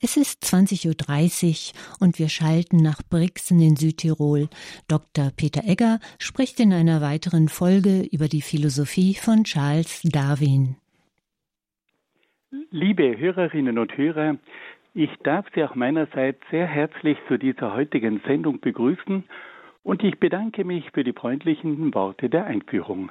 Es ist 20.30 Uhr und wir schalten nach Brixen in Südtirol. Dr. Peter Egger spricht in einer weiteren Folge über die Philosophie von Charles Darwin. Liebe Hörerinnen und Hörer, ich darf Sie auch meinerseits sehr herzlich zu dieser heutigen Sendung begrüßen und ich bedanke mich für die freundlichen Worte der Einführung.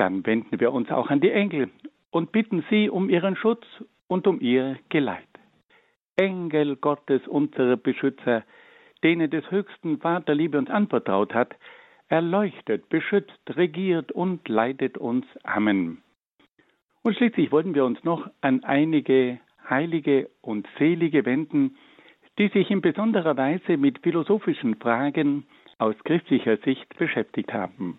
Dann wenden wir uns auch an die Engel und bitten sie um ihren Schutz und um ihr Geleit. Engel Gottes, unsere Beschützer, denen des höchsten Vater Liebe uns anvertraut hat, erleuchtet, beschützt, regiert und leitet uns. Amen. Und schließlich wollen wir uns noch an einige Heilige und Selige wenden, die sich in besonderer Weise mit philosophischen Fragen aus christlicher Sicht beschäftigt haben.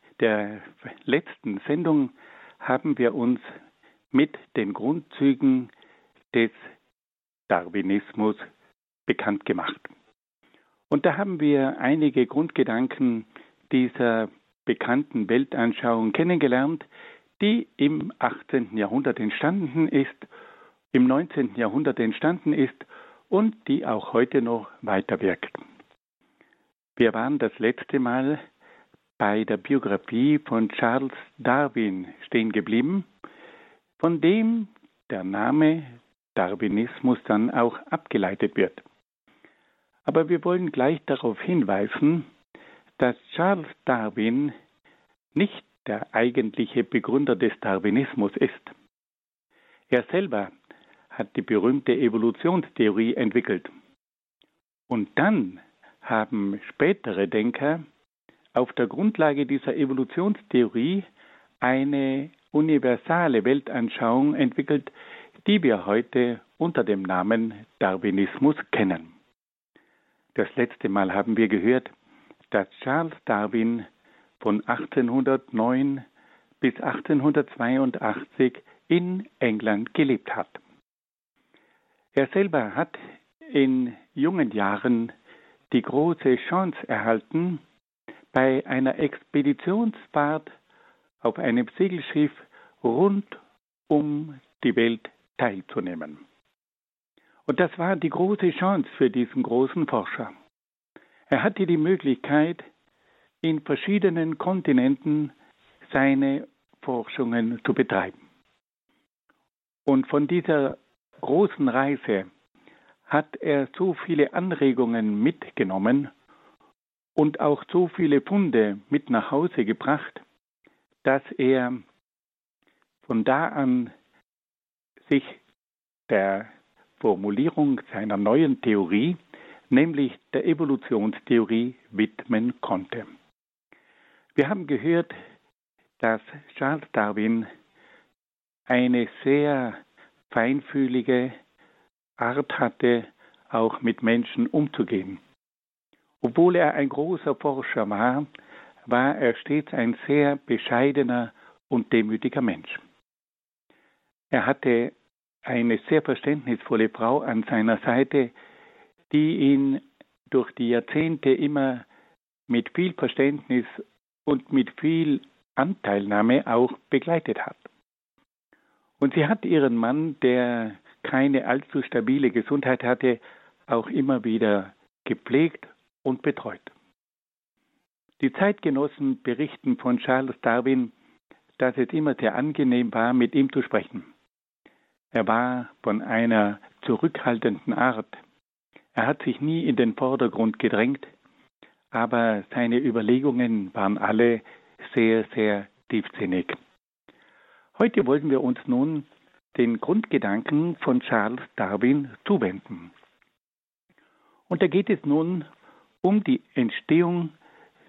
der letzten Sendung haben wir uns mit den Grundzügen des Darwinismus bekannt gemacht. Und da haben wir einige Grundgedanken dieser bekannten Weltanschauung kennengelernt, die im 18. Jahrhundert entstanden ist, im 19. Jahrhundert entstanden ist und die auch heute noch weiter wirkt. Wir waren das letzte Mal bei der Biografie von Charles Darwin stehen geblieben, von dem der Name Darwinismus dann auch abgeleitet wird. Aber wir wollen gleich darauf hinweisen, dass Charles Darwin nicht der eigentliche Begründer des Darwinismus ist. Er selber hat die berühmte Evolutionstheorie entwickelt. Und dann haben spätere Denker auf der Grundlage dieser Evolutionstheorie eine universale Weltanschauung entwickelt, die wir heute unter dem Namen Darwinismus kennen. Das letzte Mal haben wir gehört, dass Charles Darwin von 1809 bis 1882 in England gelebt hat. Er selber hat in jungen Jahren die große Chance erhalten, bei einer Expeditionsfahrt auf einem Segelschiff rund um die Welt teilzunehmen. Und das war die große Chance für diesen großen Forscher. Er hatte die Möglichkeit, in verschiedenen Kontinenten seine Forschungen zu betreiben. Und von dieser großen Reise hat er so viele Anregungen mitgenommen und auch so viele Funde mit nach Hause gebracht, dass er von da an sich der Formulierung seiner neuen Theorie, nämlich der Evolutionstheorie, widmen konnte. Wir haben gehört, dass Charles Darwin eine sehr feinfühlige Art hatte, auch mit Menschen umzugehen. Obwohl er ein großer Forscher war, war er stets ein sehr bescheidener und demütiger Mensch. Er hatte eine sehr verständnisvolle Frau an seiner Seite, die ihn durch die Jahrzehnte immer mit viel Verständnis und mit viel Anteilnahme auch begleitet hat. Und sie hat ihren Mann, der keine allzu stabile Gesundheit hatte, auch immer wieder gepflegt und betreut. Die Zeitgenossen berichten von Charles Darwin, dass es immer sehr angenehm war, mit ihm zu sprechen. Er war von einer zurückhaltenden Art. Er hat sich nie in den Vordergrund gedrängt, aber seine Überlegungen waren alle sehr, sehr tiefsinnig. Heute wollen wir uns nun den Grundgedanken von Charles Darwin zuwenden. Und da geht es nun um die Entstehung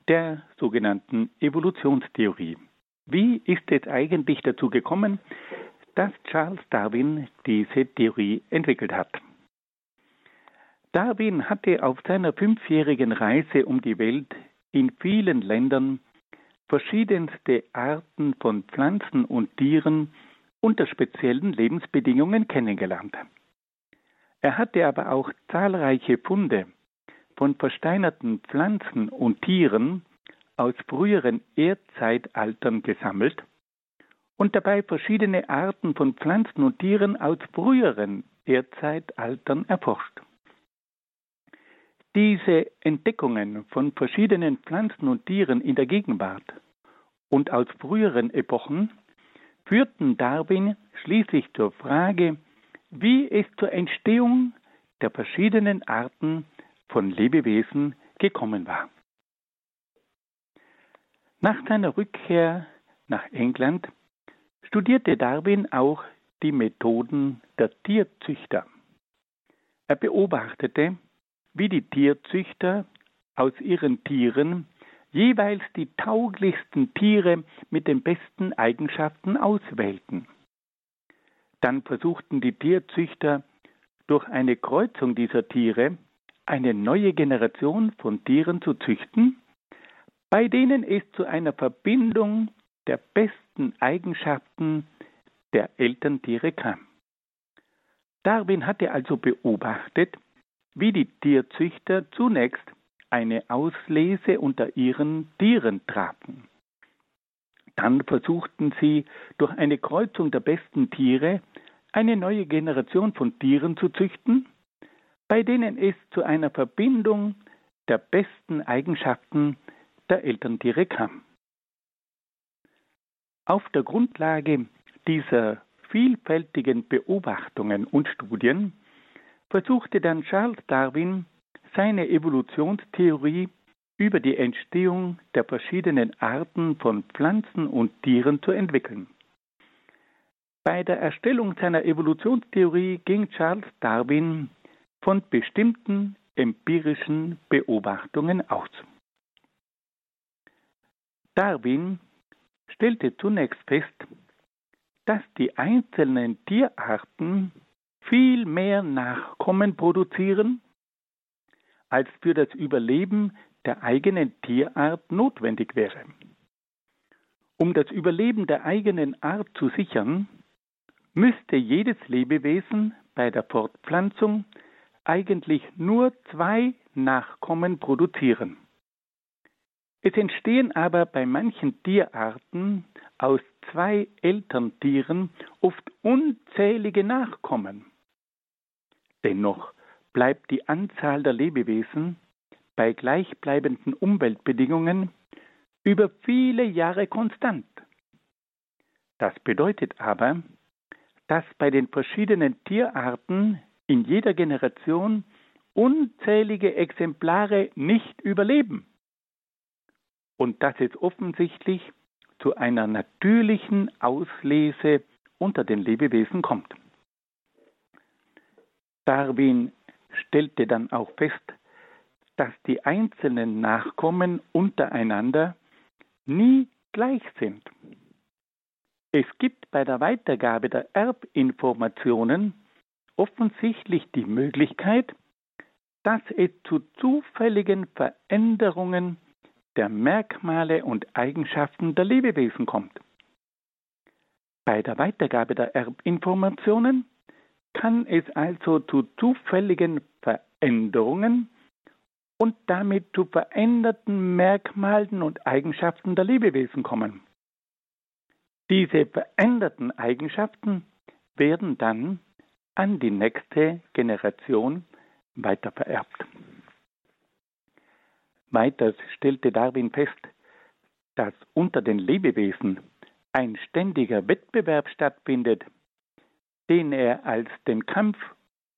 der sogenannten Evolutionstheorie. Wie ist es eigentlich dazu gekommen, dass Charles Darwin diese Theorie entwickelt hat? Darwin hatte auf seiner fünfjährigen Reise um die Welt in vielen Ländern verschiedenste Arten von Pflanzen und Tieren unter speziellen Lebensbedingungen kennengelernt. Er hatte aber auch zahlreiche Funde von versteinerten Pflanzen und Tieren aus früheren Erdzeitaltern gesammelt und dabei verschiedene Arten von Pflanzen und Tieren aus früheren Erdzeitaltern erforscht. Diese Entdeckungen von verschiedenen Pflanzen und Tieren in der Gegenwart und aus früheren Epochen führten Darwin schließlich zur Frage, wie es zur Entstehung der verschiedenen Arten von Lebewesen gekommen war. Nach seiner Rückkehr nach England studierte Darwin auch die Methoden der Tierzüchter. Er beobachtete, wie die Tierzüchter aus ihren Tieren jeweils die tauglichsten Tiere mit den besten Eigenschaften auswählten. Dann versuchten die Tierzüchter durch eine Kreuzung dieser Tiere eine neue Generation von Tieren zu züchten, bei denen es zu einer Verbindung der besten Eigenschaften der Elterntiere kam. Darwin hatte also beobachtet, wie die Tierzüchter zunächst eine Auslese unter ihren Tieren traten. Dann versuchten sie durch eine Kreuzung der besten Tiere eine neue Generation von Tieren zu züchten, bei denen es zu einer Verbindung der besten Eigenschaften der Elterntiere kam. Auf der Grundlage dieser vielfältigen Beobachtungen und Studien versuchte dann Charles Darwin seine Evolutionstheorie über die Entstehung der verschiedenen Arten von Pflanzen und Tieren zu entwickeln. Bei der Erstellung seiner Evolutionstheorie ging Charles Darwin von bestimmten empirischen Beobachtungen aus. Darwin stellte zunächst fest, dass die einzelnen Tierarten viel mehr Nachkommen produzieren, als für das Überleben der eigenen Tierart notwendig wäre. Um das Überleben der eigenen Art zu sichern, müsste jedes Lebewesen bei der Fortpflanzung eigentlich nur zwei Nachkommen produzieren. Es entstehen aber bei manchen Tierarten aus zwei Elterntieren oft unzählige Nachkommen. Dennoch bleibt die Anzahl der Lebewesen bei gleichbleibenden Umweltbedingungen über viele Jahre konstant. Das bedeutet aber, dass bei den verschiedenen Tierarten in jeder Generation unzählige Exemplare nicht überleben und dass es offensichtlich zu einer natürlichen Auslese unter den Lebewesen kommt. Darwin stellte dann auch fest, dass die einzelnen Nachkommen untereinander nie gleich sind. Es gibt bei der Weitergabe der Erbinformationen offensichtlich die Möglichkeit, dass es zu zufälligen Veränderungen der Merkmale und Eigenschaften der Lebewesen kommt. Bei der Weitergabe der Erbinformationen kann es also zu zufälligen Veränderungen und damit zu veränderten Merkmalen und Eigenschaften der Lebewesen kommen. Diese veränderten Eigenschaften werden dann an die nächste Generation weitervererbt. Weiters stellte Darwin fest, dass unter den Lebewesen ein ständiger Wettbewerb stattfindet, den er als den Kampf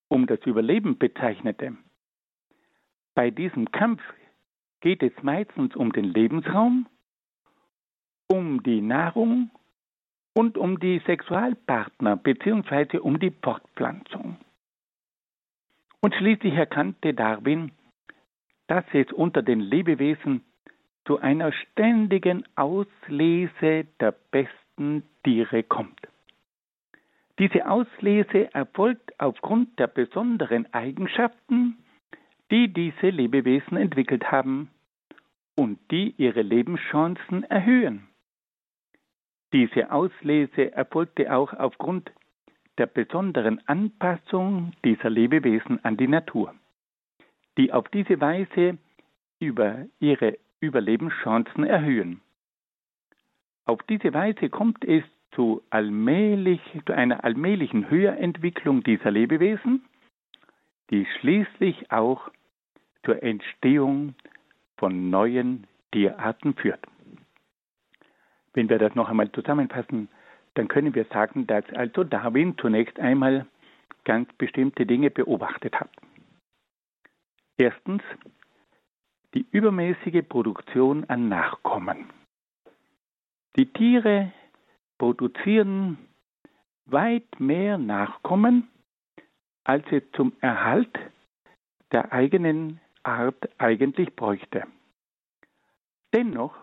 um das Überleben bezeichnete. Bei diesem Kampf geht es meistens um den Lebensraum, um die Nahrung und um die Sexualpartner bzw. um die Fortpflanzung. Und schließlich erkannte Darwin, dass es unter den Lebewesen zu einer ständigen Auslese der besten Tiere kommt. Diese Auslese erfolgt aufgrund der besonderen Eigenschaften, die diese Lebewesen entwickelt haben und die ihre Lebenschancen erhöhen. Diese Auslese erfolgte auch aufgrund der besonderen Anpassung dieser Lebewesen an die Natur, die auf diese Weise über ihre Überlebenschancen erhöhen. Auf diese Weise kommt es zu, allmählich, zu einer allmählichen Höherentwicklung dieser Lebewesen, die schließlich auch zur Entstehung von neuen Tierarten führt. Wenn wir das noch einmal zusammenfassen, dann können wir sagen, dass also Darwin zunächst einmal ganz bestimmte Dinge beobachtet hat. Erstens die übermäßige Produktion an Nachkommen. Die Tiere produzieren weit mehr Nachkommen, als sie zum Erhalt der eigenen Art eigentlich bräuchte. Dennoch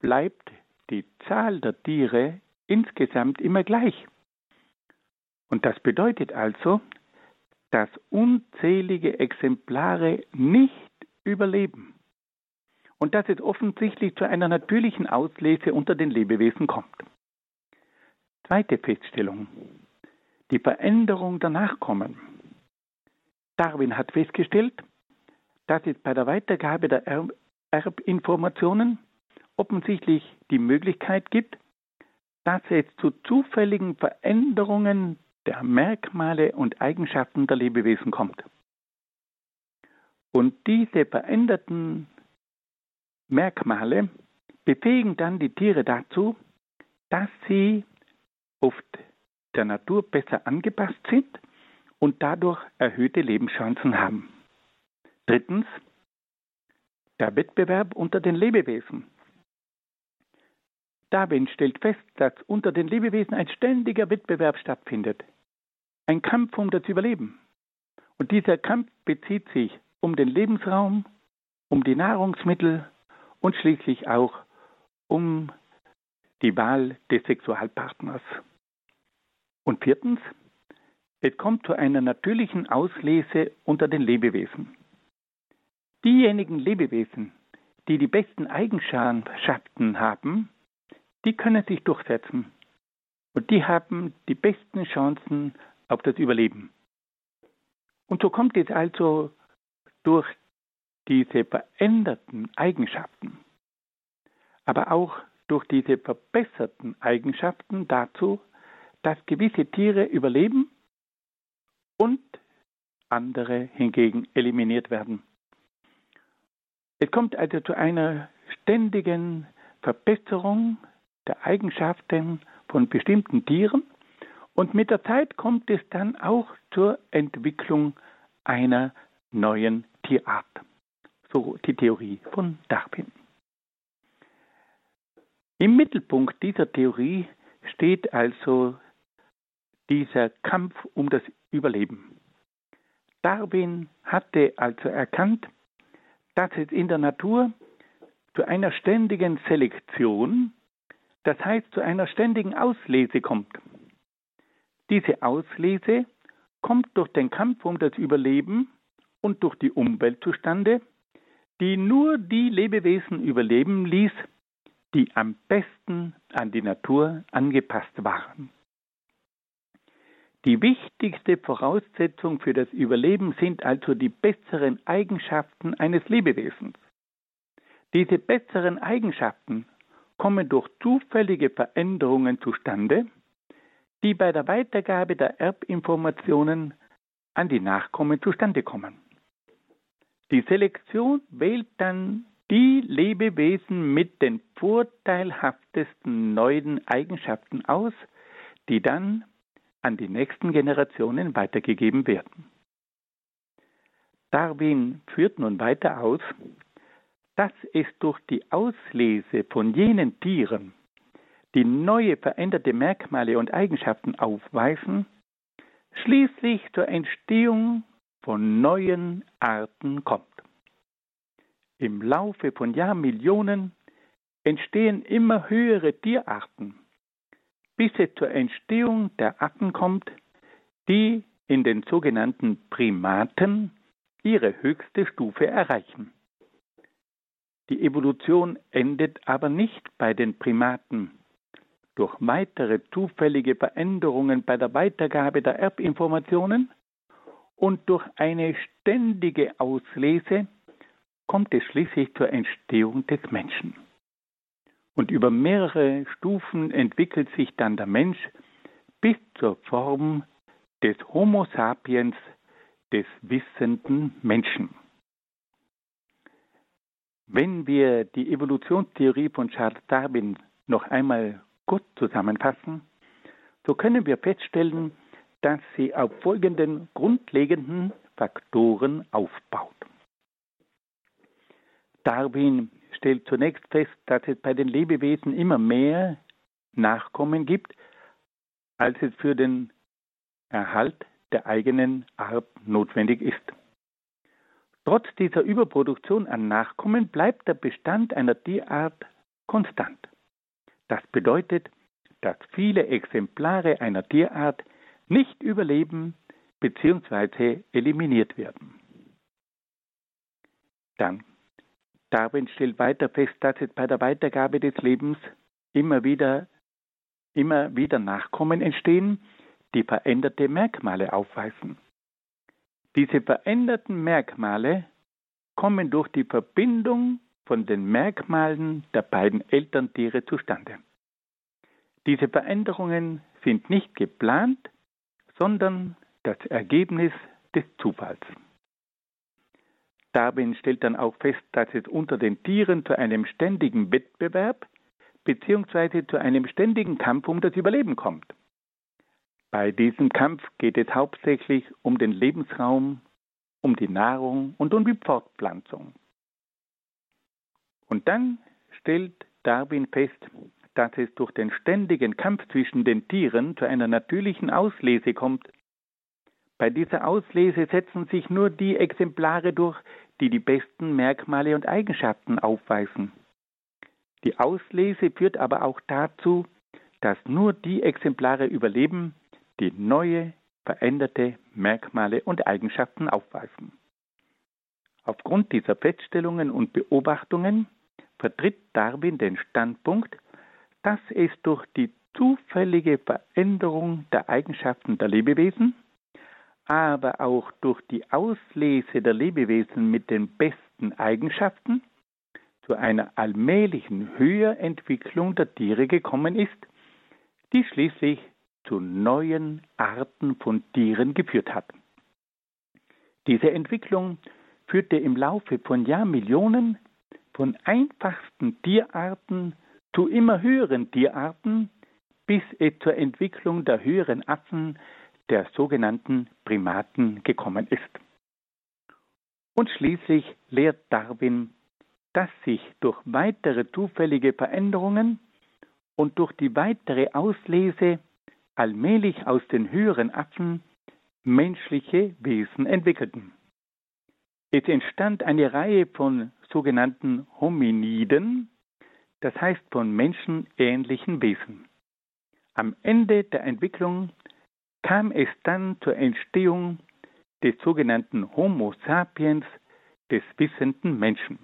bleibt die Zahl der Tiere insgesamt immer gleich. Und das bedeutet also, dass unzählige Exemplare nicht überleben und dass es offensichtlich zu einer natürlichen Auslese unter den Lebewesen kommt. Zweite Feststellung. Die Veränderung der Nachkommen. Darwin hat festgestellt, dass es bei der Weitergabe der Erbinformationen offensichtlich die Möglichkeit gibt, dass es zu zufälligen Veränderungen der Merkmale und Eigenschaften der Lebewesen kommt. Und diese veränderten Merkmale befähigen dann die Tiere dazu, dass sie oft der Natur besser angepasst sind und dadurch erhöhte Lebenschancen haben. Drittens, der Wettbewerb unter den Lebewesen. Darwin stellt fest, dass unter den Lebewesen ein ständiger Wettbewerb stattfindet. Ein Kampf um das Überleben. Und dieser Kampf bezieht sich um den Lebensraum, um die Nahrungsmittel und schließlich auch um die Wahl des Sexualpartners. Und viertens, es kommt zu einer natürlichen Auslese unter den Lebewesen. Diejenigen Lebewesen, die die besten Eigenschaften haben, die können sich durchsetzen. Und die haben die besten Chancen auf das Überleben. Und so kommt es also durch diese veränderten Eigenschaften, aber auch durch diese verbesserten Eigenschaften dazu, dass gewisse Tiere überleben und andere hingegen eliminiert werden. Es kommt also zu einer ständigen Verbesserung der Eigenschaften von bestimmten Tieren und mit der Zeit kommt es dann auch zur Entwicklung einer neuen Tierart. So die Theorie von Darwin. Im Mittelpunkt dieser Theorie steht also dieser Kampf um das Überleben. Darwin hatte also erkannt, dass es in der Natur zu einer ständigen Selektion, das heißt zu einer ständigen Auslese kommt. Diese Auslese kommt durch den Kampf um das Überleben und durch die Umwelt zustande, die nur die Lebewesen überleben ließ, die am besten an die Natur angepasst waren. Die wichtigste Voraussetzung für das Überleben sind also die besseren Eigenschaften eines Lebewesens. Diese besseren Eigenschaften kommen durch zufällige Veränderungen zustande, die bei der Weitergabe der Erbinformationen an die Nachkommen zustande kommen. Die Selektion wählt dann die Lebewesen mit den vorteilhaftesten neuen Eigenschaften aus, die dann an die nächsten Generationen weitergegeben werden. Darwin führt nun weiter aus, dass es durch die Auslese von jenen Tieren, die neue veränderte Merkmale und Eigenschaften aufweisen, schließlich zur Entstehung von neuen Arten kommt. Im Laufe von Jahrmillionen entstehen immer höhere Tierarten, bis es zur Entstehung der Arten kommt, die in den sogenannten Primaten ihre höchste Stufe erreichen. Die Evolution endet aber nicht bei den Primaten. Durch weitere zufällige Veränderungen bei der Weitergabe der Erbinformationen und durch eine ständige Auslese kommt es schließlich zur Entstehung des Menschen. Und über mehrere Stufen entwickelt sich dann der Mensch bis zur Form des Homo sapiens, des wissenden Menschen. Wenn wir die Evolutionstheorie von Charles Darwin noch einmal kurz zusammenfassen, so können wir feststellen, dass sie auf folgenden grundlegenden Faktoren aufbaut. Darwin stellt zunächst fest, dass es bei den Lebewesen immer mehr Nachkommen gibt, als es für den Erhalt der eigenen Art notwendig ist. Trotz dieser Überproduktion an Nachkommen bleibt der Bestand einer Tierart konstant. Das bedeutet, dass viele Exemplare einer Tierart nicht überleben bzw. eliminiert werden. Dann Darwin stellt weiter fest, dass es bei der Weitergabe des Lebens immer wieder, immer wieder Nachkommen entstehen, die veränderte Merkmale aufweisen. Diese veränderten Merkmale kommen durch die Verbindung von den Merkmalen der beiden Elterntiere zustande. Diese Veränderungen sind nicht geplant, sondern das Ergebnis des Zufalls. Darwin stellt dann auch fest, dass es unter den Tieren zu einem ständigen Wettbewerb bzw. zu einem ständigen Kampf um das Überleben kommt. Bei diesem Kampf geht es hauptsächlich um den Lebensraum, um die Nahrung und um die Fortpflanzung. Und dann stellt Darwin fest, dass es durch den ständigen Kampf zwischen den Tieren zu einer natürlichen Auslese kommt. Bei dieser Auslese setzen sich nur die Exemplare durch, die die besten Merkmale und Eigenschaften aufweisen. Die Auslese führt aber auch dazu, dass nur die Exemplare überleben, die neue, veränderte Merkmale und Eigenschaften aufweisen. Aufgrund dieser Feststellungen und Beobachtungen vertritt Darwin den Standpunkt, dass es durch die zufällige Veränderung der Eigenschaften der Lebewesen, aber auch durch die Auslese der Lebewesen mit den besten Eigenschaften zu einer allmählichen Höherentwicklung der Tiere gekommen ist, die schließlich zu neuen Arten von Tieren geführt hat. Diese Entwicklung führte im Laufe von Jahrmillionen von einfachsten Tierarten zu immer höheren Tierarten bis es zur Entwicklung der höheren Affen, der sogenannten Primaten, gekommen ist. Und schließlich lehrt Darwin, dass sich durch weitere zufällige Veränderungen und durch die weitere Auslese allmählich aus den höheren Affen menschliche Wesen entwickelten. Es entstand eine Reihe von sogenannten Hominiden, das heißt von menschenähnlichen Wesen. Am Ende der Entwicklung kam es dann zur Entstehung des sogenannten Homo sapiens, des wissenden Menschen.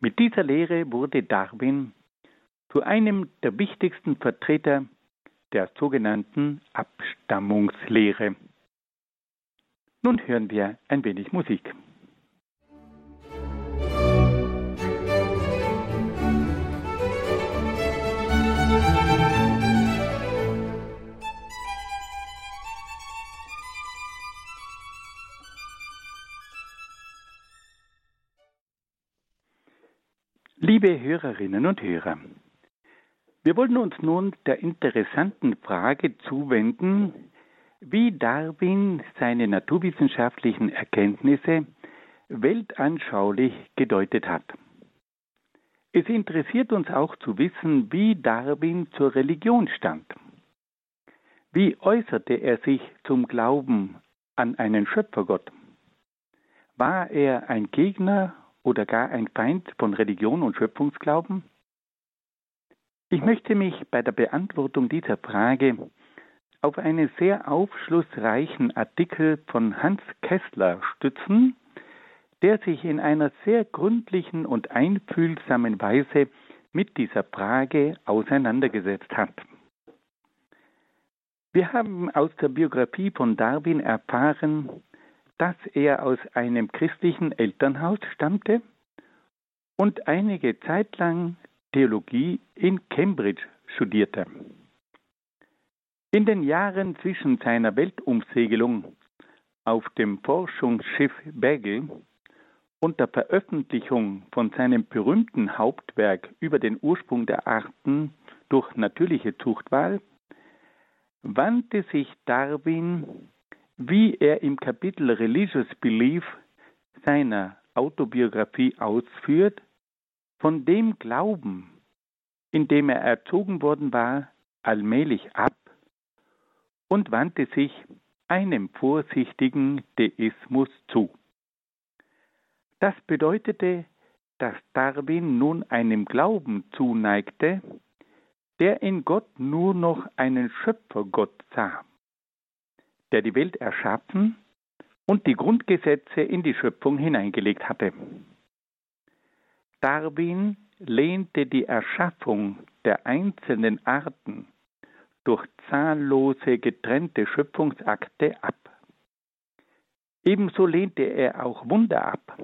Mit dieser Lehre wurde Darwin zu einem der wichtigsten Vertreter der sogenannten Abstammungslehre. Nun hören wir ein wenig Musik. Liebe Hörerinnen und Hörer, wir wollen uns nun der interessanten Frage zuwenden, wie Darwin seine naturwissenschaftlichen Erkenntnisse weltanschaulich gedeutet hat. Es interessiert uns auch zu wissen, wie Darwin zur Religion stand. Wie äußerte er sich zum Glauben an einen Schöpfergott? War er ein Gegner oder gar ein Feind von Religion und Schöpfungsglauben? Ich möchte mich bei der Beantwortung dieser Frage auf einen sehr aufschlussreichen Artikel von Hans Kessler stützen, der sich in einer sehr gründlichen und einfühlsamen Weise mit dieser Frage auseinandergesetzt hat. Wir haben aus der Biografie von Darwin erfahren, dass er aus einem christlichen Elternhaus stammte und einige Zeit lang Theologie in Cambridge studierte. In den Jahren zwischen seiner Weltumsegelung auf dem Forschungsschiff Beagle und der Veröffentlichung von seinem berühmten Hauptwerk über den Ursprung der Arten durch natürliche Zuchtwahl wandte sich Darwin wie er im Kapitel Religious Belief seiner Autobiografie ausführt, von dem Glauben, in dem er erzogen worden war, allmählich ab und wandte sich einem vorsichtigen Deismus zu. Das bedeutete, dass Darwin nun einem Glauben zuneigte, der in Gott nur noch einen Schöpfergott sah der die Welt erschaffen und die Grundgesetze in die Schöpfung hineingelegt hatte. Darwin lehnte die Erschaffung der einzelnen Arten durch zahllose getrennte Schöpfungsakte ab. Ebenso lehnte er auch Wunder ab,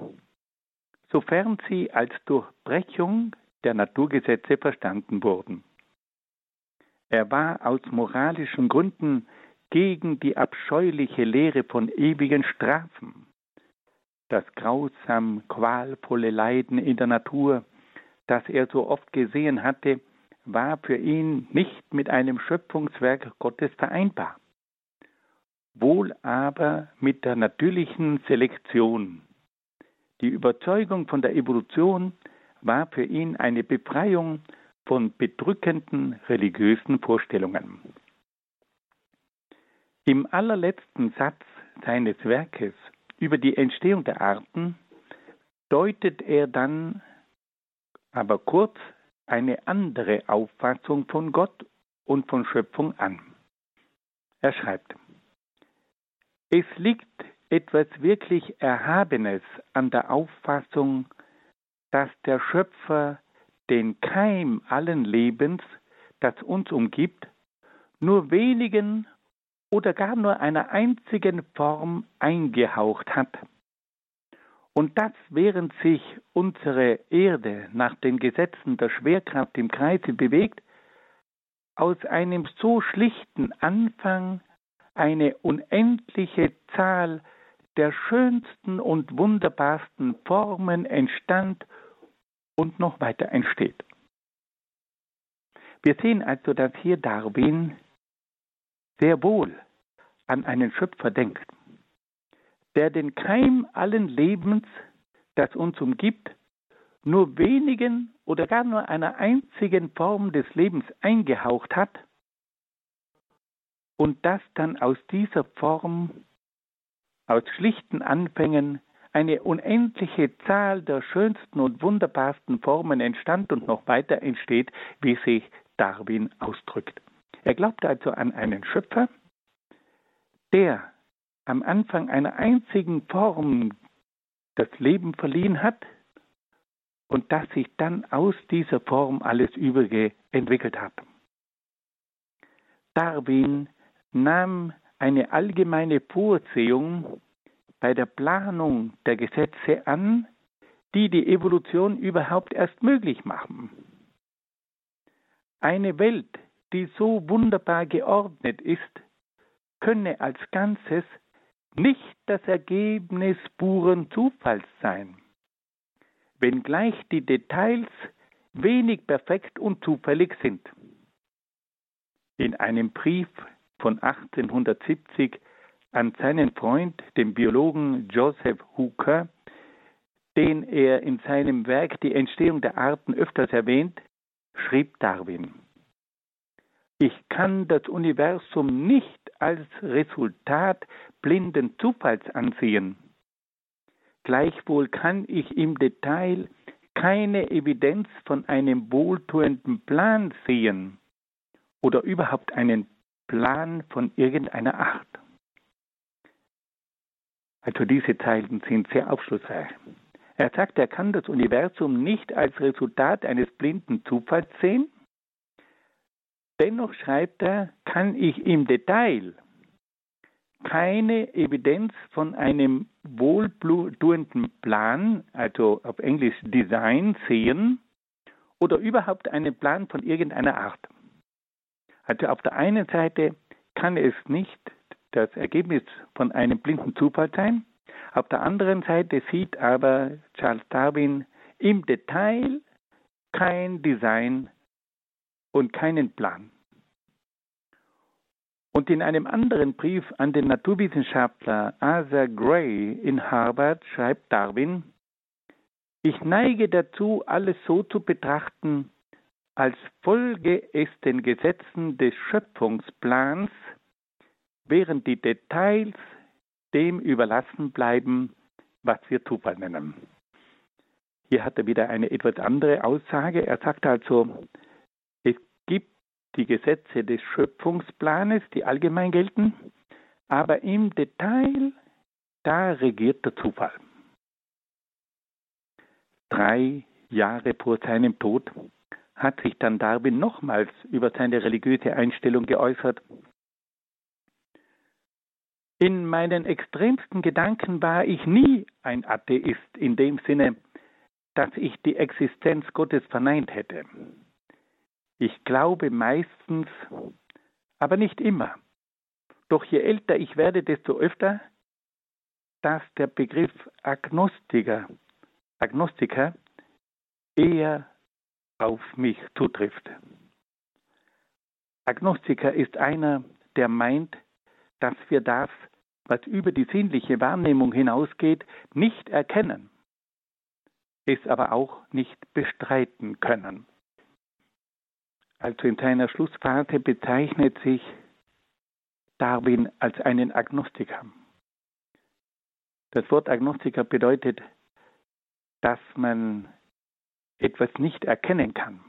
sofern sie als Durchbrechung der Naturgesetze verstanden wurden. Er war aus moralischen Gründen gegen die abscheuliche Lehre von ewigen Strafen, das grausam qualvolle Leiden in der Natur, das er so oft gesehen hatte, war für ihn nicht mit einem Schöpfungswerk Gottes vereinbar, wohl aber mit der natürlichen Selektion. Die Überzeugung von der Evolution war für ihn eine Befreiung von bedrückenden religiösen Vorstellungen. Im allerletzten Satz seines Werkes über die Entstehung der Arten deutet er dann aber kurz eine andere Auffassung von Gott und von Schöpfung an. Er schreibt, es liegt etwas wirklich Erhabenes an der Auffassung, dass der Schöpfer den Keim allen Lebens, das uns umgibt, nur wenigen oder gar nur einer einzigen Form eingehaucht hat. Und das, während sich unsere Erde nach den Gesetzen der Schwerkraft im Kreise bewegt, aus einem so schlichten Anfang eine unendliche Zahl der schönsten und wunderbarsten Formen entstand und noch weiter entsteht. Wir sehen also, dass hier Darwin sehr wohl an einen Schöpfer denkt, der den Keim allen Lebens, das uns umgibt, nur wenigen oder gar nur einer einzigen Form des Lebens eingehaucht hat und dass dann aus dieser Form, aus schlichten Anfängen, eine unendliche Zahl der schönsten und wunderbarsten Formen entstand und noch weiter entsteht, wie sich Darwin ausdrückt. Er glaubt also an einen Schöpfer, der am Anfang einer einzigen Form das Leben verliehen hat und dass sich dann aus dieser Form alles Übrige entwickelt hat. Darwin nahm eine allgemeine Vorsehung bei der Planung der Gesetze an, die die Evolution überhaupt erst möglich machen. Eine Welt, die so wunderbar geordnet ist, könne als Ganzes nicht das Ergebnis puren Zufalls sein, wenngleich die Details wenig perfekt und zufällig sind. In einem Brief von 1870 an seinen Freund, den Biologen Joseph Hooker, den er in seinem Werk Die Entstehung der Arten öfters erwähnt, schrieb Darwin. Ich kann das Universum nicht als Resultat blinden Zufalls ansehen. Gleichwohl kann ich im Detail keine Evidenz von einem wohltuenden Plan sehen oder überhaupt einen Plan von irgendeiner Art. Also diese Zeilen sind sehr aufschlussreich. Er sagt, er kann das Universum nicht als Resultat eines blinden Zufalls sehen. Dennoch schreibt er, kann ich im Detail keine Evidenz von einem wohltuenden Plan, also auf Englisch Design, sehen oder überhaupt einen Plan von irgendeiner Art. Also auf der einen Seite kann es nicht das Ergebnis von einem blinden Zufall sein, auf der anderen Seite sieht aber Charles Darwin im Detail kein Design und keinen Plan. Und in einem anderen Brief an den Naturwissenschaftler Arthur Gray in Harvard schreibt Darwin, ich neige dazu, alles so zu betrachten, als folge es den Gesetzen des Schöpfungsplans, während die Details dem überlassen bleiben, was wir Zufall nennen. Hier hat er wieder eine etwas andere Aussage. Er sagt also, die Gesetze des Schöpfungsplanes, die allgemein gelten, aber im Detail, da regiert der Zufall. Drei Jahre vor seinem Tod hat sich dann Darwin nochmals über seine religiöse Einstellung geäußert. In meinen extremsten Gedanken war ich nie ein Atheist in dem Sinne, dass ich die Existenz Gottes verneint hätte. Ich glaube meistens, aber nicht immer. Doch je älter ich werde, desto öfter, dass der Begriff Agnostiker, Agnostiker eher auf mich zutrifft. Agnostiker ist einer, der meint, dass wir das, was über die sinnliche Wahrnehmung hinausgeht, nicht erkennen, es aber auch nicht bestreiten können. Also in seiner Schlussphase bezeichnet sich Darwin als einen Agnostiker. Das Wort Agnostiker bedeutet, dass man etwas nicht erkennen kann,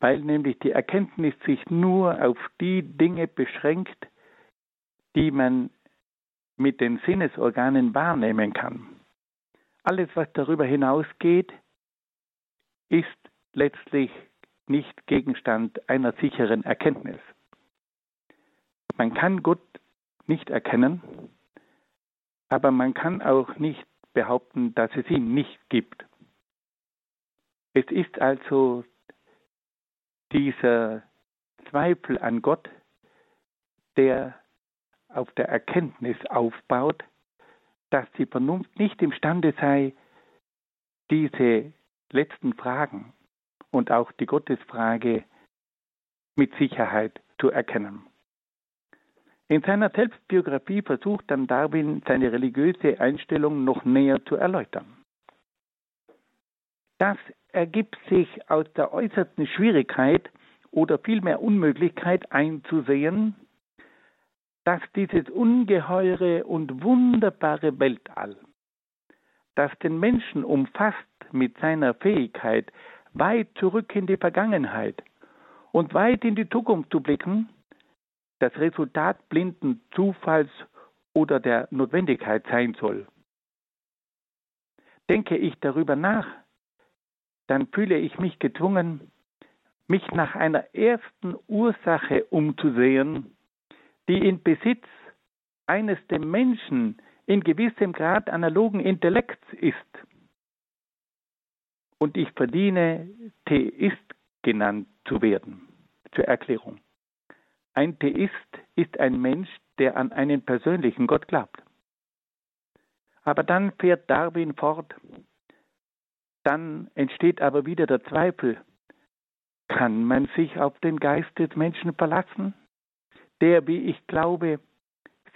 weil nämlich die Erkenntnis sich nur auf die Dinge beschränkt, die man mit den Sinnesorganen wahrnehmen kann. Alles, was darüber hinausgeht, ist letztlich nicht Gegenstand einer sicheren Erkenntnis. Man kann Gott nicht erkennen, aber man kann auch nicht behaupten, dass es ihn nicht gibt. Es ist also dieser Zweifel an Gott, der auf der Erkenntnis aufbaut, dass die Vernunft nicht imstande sei, diese letzten Fragen und auch die Gottesfrage mit Sicherheit zu erkennen. In seiner Selbstbiografie versucht dann Darwin seine religiöse Einstellung noch näher zu erläutern. Das ergibt sich aus der äußersten Schwierigkeit oder vielmehr Unmöglichkeit einzusehen, dass dieses ungeheure und wunderbare Weltall, das den Menschen umfasst mit seiner Fähigkeit, weit zurück in die Vergangenheit und weit in die Zukunft zu blicken, das Resultat blinden Zufalls oder der Notwendigkeit sein soll. Denke ich darüber nach, dann fühle ich mich gezwungen, mich nach einer ersten Ursache umzusehen, die in Besitz eines dem Menschen in gewissem Grad analogen Intellekts ist. Und ich verdiene, Theist genannt zu werden. Zur Erklärung. Ein Theist ist ein Mensch, der an einen persönlichen Gott glaubt. Aber dann fährt Darwin fort. Dann entsteht aber wieder der Zweifel. Kann man sich auf den Geist des Menschen verlassen, der, wie ich glaube,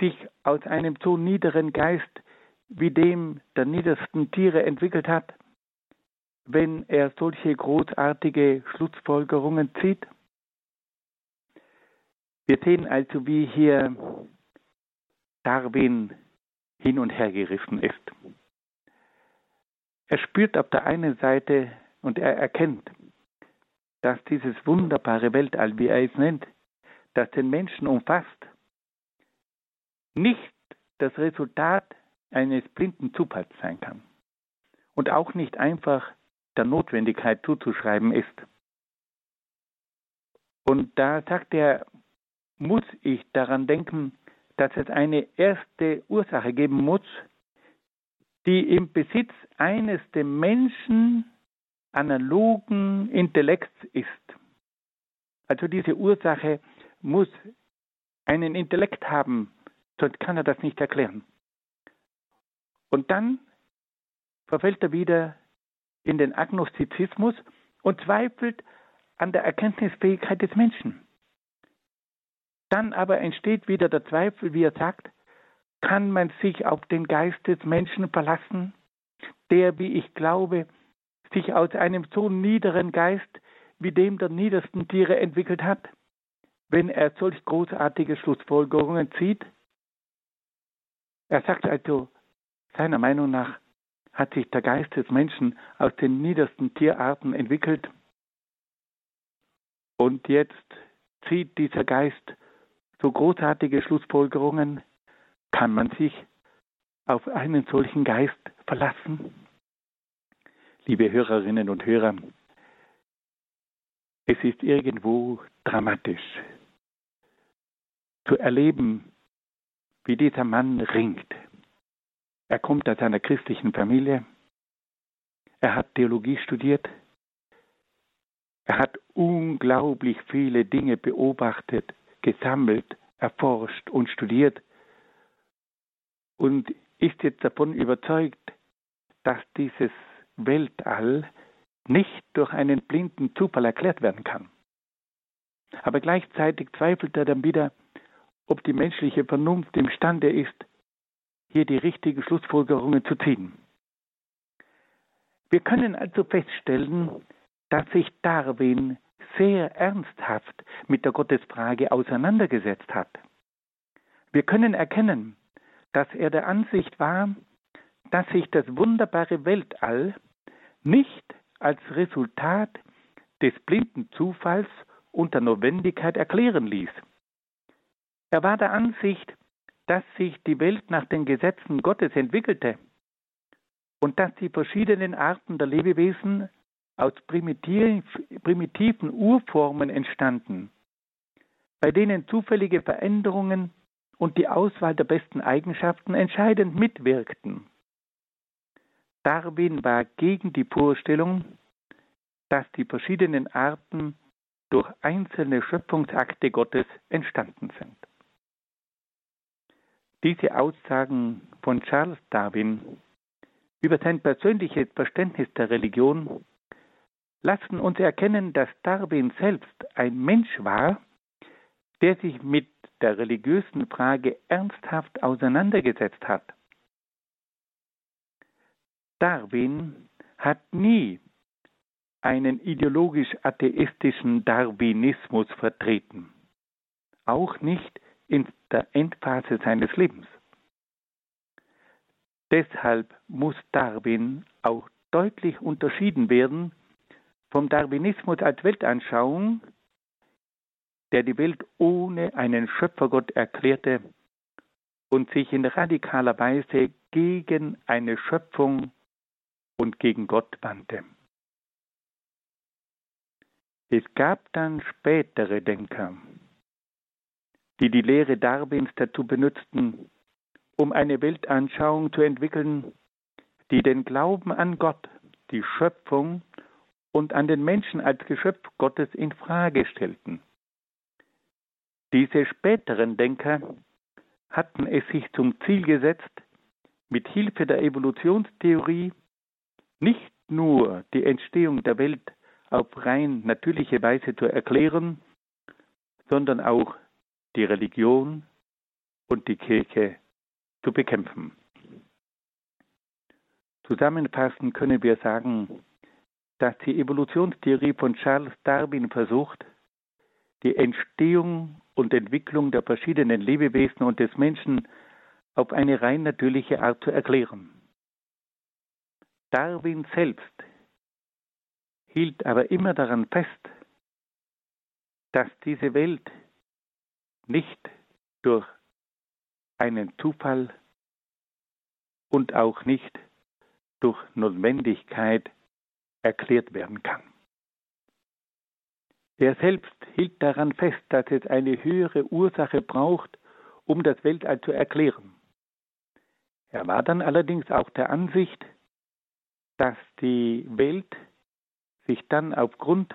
sich aus einem so niederen Geist wie dem der niedersten Tiere entwickelt hat, wenn er solche großartige Schlussfolgerungen zieht? Wir sehen also, wie hier Darwin hin und her gerissen ist. Er spürt auf der einen Seite und er erkennt, dass dieses wunderbare Weltall, wie er es nennt, das den Menschen umfasst, nicht das Resultat eines blinden Zufalls sein kann und auch nicht einfach der Notwendigkeit zuzuschreiben ist. Und da sagt er, muss ich daran denken, dass es eine erste Ursache geben muss, die im Besitz eines dem Menschen analogen Intellekts ist. Also diese Ursache muss einen Intellekt haben, sonst kann er das nicht erklären. Und dann verfällt er wieder in den Agnostizismus und zweifelt an der Erkenntnisfähigkeit des Menschen. Dann aber entsteht wieder der Zweifel, wie er sagt, kann man sich auf den Geist des Menschen verlassen, der, wie ich glaube, sich aus einem so niederen Geist wie dem der niedersten Tiere entwickelt hat, wenn er solch großartige Schlussfolgerungen zieht? Er sagt also, seiner Meinung nach hat sich der Geist des Menschen aus den niedersten Tierarten entwickelt und jetzt zieht dieser Geist so großartige Schlussfolgerungen, kann man sich auf einen solchen Geist verlassen? Liebe Hörerinnen und Hörer, es ist irgendwo dramatisch zu erleben, wie dieser Mann ringt. Er kommt aus einer christlichen Familie, er hat Theologie studiert, er hat unglaublich viele Dinge beobachtet, gesammelt, erforscht und studiert. Und ist jetzt davon überzeugt, dass dieses Weltall nicht durch einen blinden Zufall erklärt werden kann. Aber gleichzeitig zweifelt er dann wieder, ob die menschliche Vernunft imstande ist, hier die richtigen Schlussfolgerungen zu ziehen. Wir können also feststellen, dass sich Darwin sehr ernsthaft mit der Gottesfrage auseinandergesetzt hat. Wir können erkennen, dass er der Ansicht war, dass sich das wunderbare Weltall nicht als Resultat des blinden Zufalls und der Notwendigkeit erklären ließ. Er war der Ansicht, dass sich die Welt nach den Gesetzen Gottes entwickelte und dass die verschiedenen Arten der Lebewesen aus primitiv, primitiven Urformen entstanden, bei denen zufällige Veränderungen und die Auswahl der besten Eigenschaften entscheidend mitwirkten. Darwin war gegen die Vorstellung, dass die verschiedenen Arten durch einzelne Schöpfungsakte Gottes entstanden sind. Diese Aussagen von Charles Darwin über sein persönliches Verständnis der Religion lassen uns erkennen, dass Darwin selbst ein Mensch war, der sich mit der religiösen Frage ernsthaft auseinandergesetzt hat. Darwin hat nie einen ideologisch atheistischen Darwinismus vertreten, auch nicht in der Endphase seines Lebens. Deshalb muss Darwin auch deutlich unterschieden werden vom Darwinismus als Weltanschauung, der die Welt ohne einen Schöpfergott erklärte und sich in radikaler Weise gegen eine Schöpfung und gegen Gott wandte. Es gab dann spätere Denker, die die Lehre Darwins dazu benutzten, um eine Weltanschauung zu entwickeln, die den Glauben an Gott, die Schöpfung und an den Menschen als Geschöpf Gottes in Frage stellten. Diese späteren Denker hatten es sich zum Ziel gesetzt, mit Hilfe der Evolutionstheorie nicht nur die Entstehung der Welt auf rein natürliche Weise zu erklären, sondern auch die Religion und die Kirche zu bekämpfen. Zusammenfassend können wir sagen, dass die Evolutionstheorie von Charles Darwin versucht, die Entstehung und Entwicklung der verschiedenen Lebewesen und des Menschen auf eine rein natürliche Art zu erklären. Darwin selbst hielt aber immer daran fest, dass diese Welt nicht durch einen Zufall und auch nicht durch Notwendigkeit erklärt werden kann. Er selbst hielt daran fest, dass es eine höhere Ursache braucht, um das Weltall zu erklären. Er war dann allerdings auch der Ansicht, dass die Welt sich dann aufgrund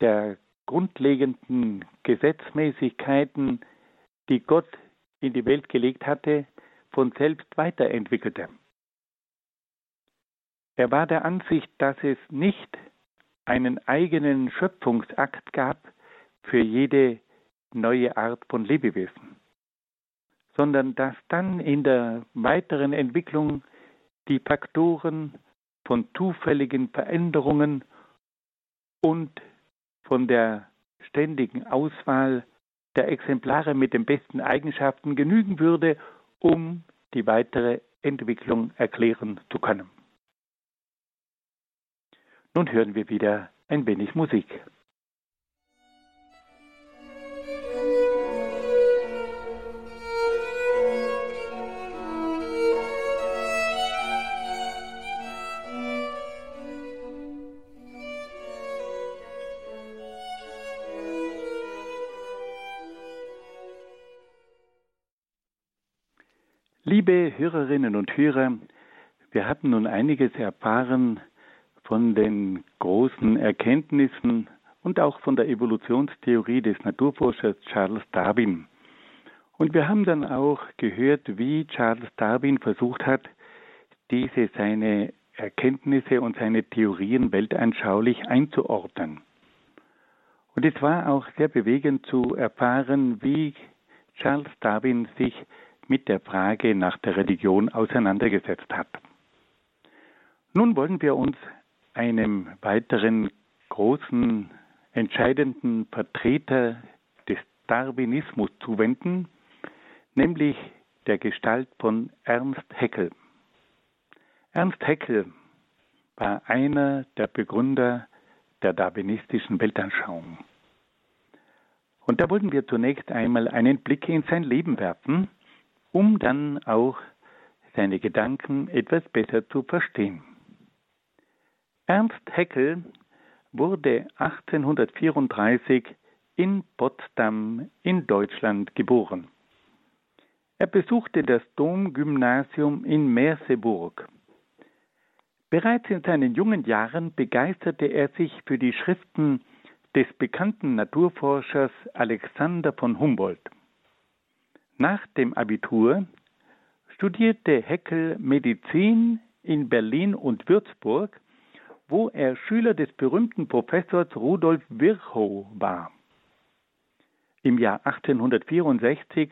der grundlegenden Gesetzmäßigkeiten, die Gott in die Welt gelegt hatte, von selbst weiterentwickelte. Er war der Ansicht, dass es nicht einen eigenen Schöpfungsakt gab für jede neue Art von Lebewesen, sondern dass dann in der weiteren Entwicklung die Faktoren von zufälligen Veränderungen und von der ständigen Auswahl der Exemplare mit den besten Eigenschaften genügen würde, um die weitere Entwicklung erklären zu können. Nun hören wir wieder ein wenig Musik. Liebe Hörerinnen und Hörer, wir hatten nun einiges erfahren von den großen Erkenntnissen und auch von der Evolutionstheorie des Naturforschers Charles Darwin. Und wir haben dann auch gehört, wie Charles Darwin versucht hat, diese seine Erkenntnisse und seine Theorien weltanschaulich einzuordnen. Und es war auch sehr bewegend zu erfahren, wie Charles Darwin sich mit der Frage nach der Religion auseinandergesetzt hat. Nun wollen wir uns einem weiteren großen, entscheidenden Vertreter des Darwinismus zuwenden, nämlich der Gestalt von Ernst Haeckel. Ernst Haeckel war einer der Begründer der darwinistischen Weltanschauung. Und da wollen wir zunächst einmal einen Blick in sein Leben werfen, um dann auch seine Gedanken etwas besser zu verstehen. Ernst Haeckel wurde 1834 in Potsdam in Deutschland geboren. Er besuchte das Domgymnasium in Merseburg. Bereits in seinen jungen Jahren begeisterte er sich für die Schriften des bekannten Naturforschers Alexander von Humboldt. Nach dem Abitur studierte Heckel Medizin in Berlin und Würzburg wo er Schüler des berühmten Professors Rudolf Virchow war. Im Jahr 1864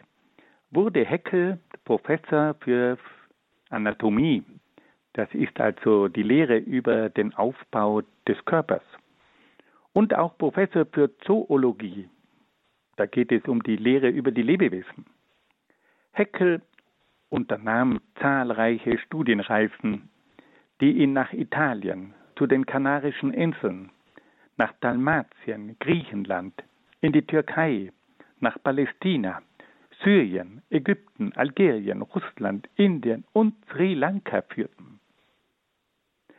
wurde Heckel Professor für Anatomie. Das ist also die Lehre über den Aufbau des Körpers. Und auch Professor für Zoologie. Da geht es um die Lehre über die Lebewesen. Heckel unternahm zahlreiche Studienreisen, die ihn nach Italien, zu den Kanarischen Inseln, nach Dalmatien, Griechenland, in die Türkei, nach Palästina, Syrien, Ägypten, Algerien, Russland, Indien und Sri Lanka führten.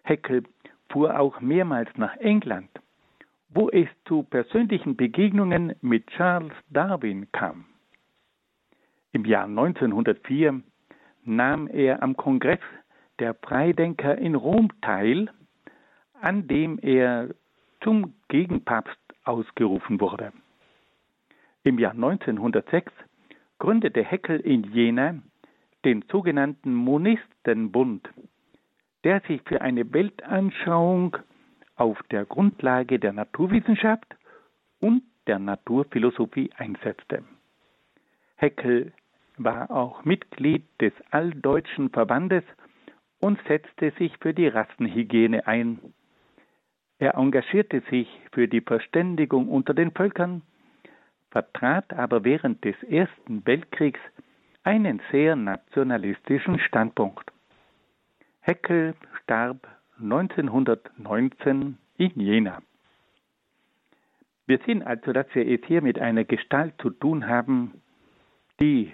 Heckel fuhr auch mehrmals nach England, wo es zu persönlichen Begegnungen mit Charles Darwin kam. Im Jahr 1904 nahm er am Kongress der Freidenker in Rom teil, an dem er zum Gegenpapst ausgerufen wurde. Im Jahr 1906 gründete Heckel in Jena den sogenannten Monistenbund, der sich für eine Weltanschauung auf der Grundlage der Naturwissenschaft und der Naturphilosophie einsetzte. Heckel war auch Mitglied des Alldeutschen Verbandes und setzte sich für die Rassenhygiene ein. Er engagierte sich für die Verständigung unter den Völkern, vertrat aber während des Ersten Weltkriegs einen sehr nationalistischen Standpunkt. Heckel starb 1919 in Jena. Wir sehen also, dass wir es hier mit einer Gestalt zu tun haben, die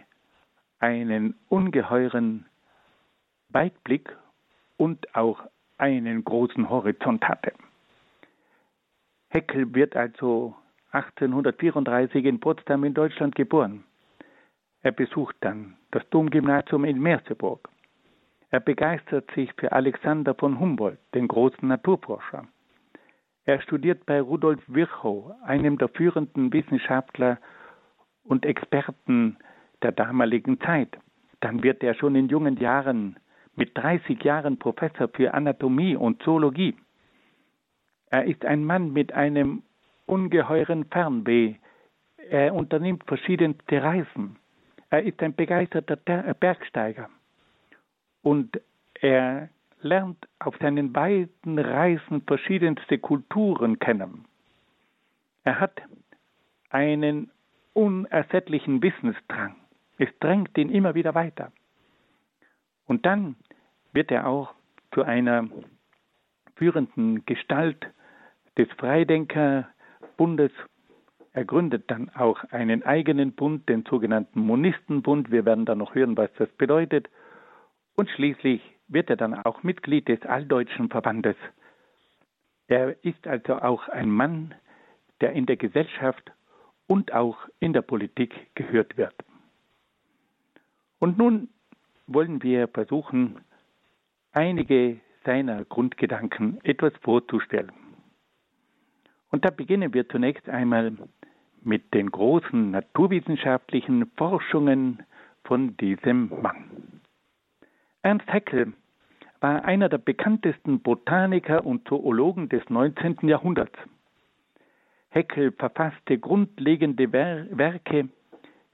einen ungeheuren Weitblick und auch einen großen Horizont hatte. Heckel wird also 1834 in Potsdam in Deutschland geboren. Er besucht dann das Domgymnasium in Merseburg. Er begeistert sich für Alexander von Humboldt, den großen Naturforscher. Er studiert bei Rudolf Virchow, einem der führenden Wissenschaftler und Experten der damaligen Zeit. Dann wird er schon in jungen Jahren mit 30 Jahren Professor für Anatomie und Zoologie. Er ist ein Mann mit einem ungeheuren Fernweh. Er unternimmt verschiedenste Reisen. Er ist ein begeisterter Bergsteiger. Und er lernt auf seinen weiten Reisen verschiedenste Kulturen kennen. Er hat einen unersättlichen Wissensdrang. Es drängt ihn immer wieder weiter. Und dann wird er auch zu einer führenden Gestalt des Freidenkerbundes. Er gründet dann auch einen eigenen Bund, den sogenannten Monistenbund. Wir werden dann noch hören, was das bedeutet. Und schließlich wird er dann auch Mitglied des Alldeutschen Verbandes. Er ist also auch ein Mann, der in der Gesellschaft und auch in der Politik gehört wird. Und nun wollen wir versuchen, einige seiner Grundgedanken etwas vorzustellen. Und da beginnen wir zunächst einmal mit den großen naturwissenschaftlichen Forschungen von diesem Mann. Ernst Haeckel war einer der bekanntesten Botaniker und Zoologen des 19. Jahrhunderts. Haeckel verfasste grundlegende Werke,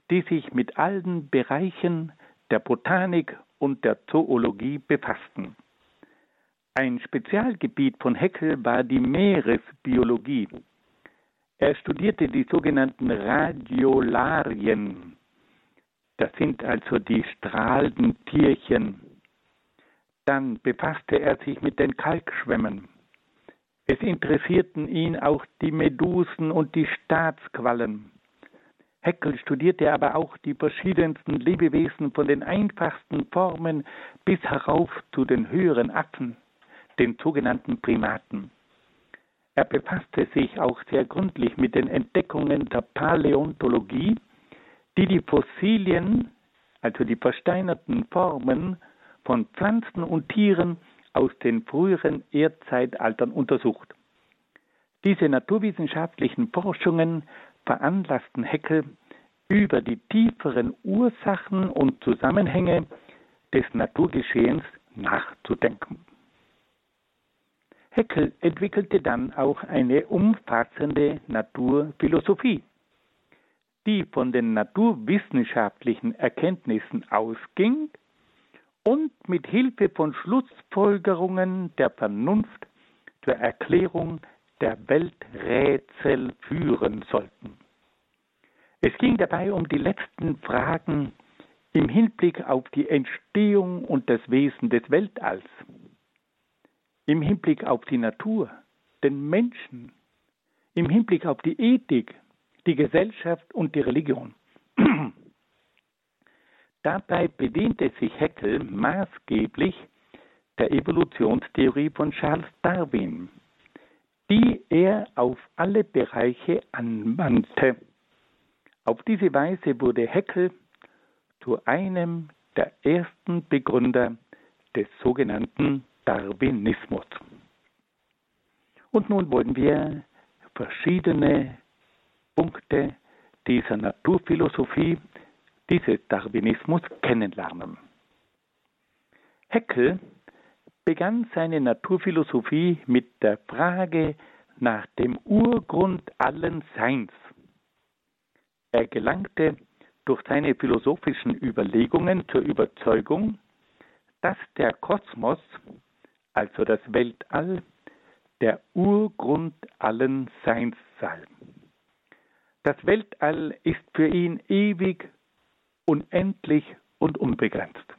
die sich mit allen Bereichen der Botanik und der Zoologie befassten. Ein Spezialgebiet von Haeckel war die Meeresbiologie. Er studierte die sogenannten Radiolarien. Das sind also die strahlenden Tierchen. Dann befasste er sich mit den Kalkschwämmen. Es interessierten ihn auch die Medusen und die Staatsquallen. Haeckel studierte aber auch die verschiedensten Lebewesen von den einfachsten Formen bis herauf zu den höheren Affen, den sogenannten Primaten. Er befasste sich auch sehr gründlich mit den Entdeckungen der Paläontologie, die die Fossilien, also die versteinerten Formen von Pflanzen und Tieren aus den früheren Erdzeitaltern untersucht. Diese naturwissenschaftlichen Forschungen veranlassten Heckel, über die tieferen Ursachen und Zusammenhänge des Naturgeschehens nachzudenken. Heckel entwickelte dann auch eine umfassende Naturphilosophie, die von den naturwissenschaftlichen Erkenntnissen ausging und mit Hilfe von Schlussfolgerungen der Vernunft zur Erklärung der Welträtsel führen sollten. Es ging dabei um die letzten Fragen im Hinblick auf die Entstehung und das Wesen des Weltalls, im Hinblick auf die Natur, den Menschen, im Hinblick auf die Ethik, die Gesellschaft und die Religion. Dabei bediente sich Haeckel maßgeblich der Evolutionstheorie von Charles Darwin, die er auf alle Bereiche anwandte. Auf diese Weise wurde Heckel zu einem der ersten Begründer des sogenannten Darwinismus. Und nun wollen wir verschiedene Punkte dieser Naturphilosophie, dieses Darwinismus kennenlernen. Heckel begann seine Naturphilosophie mit der Frage nach dem Urgrund allen Seins. Er gelangte durch seine philosophischen Überlegungen zur Überzeugung, dass der Kosmos, also das Weltall, der Urgrund allen Seins sei. Das Weltall ist für ihn ewig, unendlich und unbegrenzt.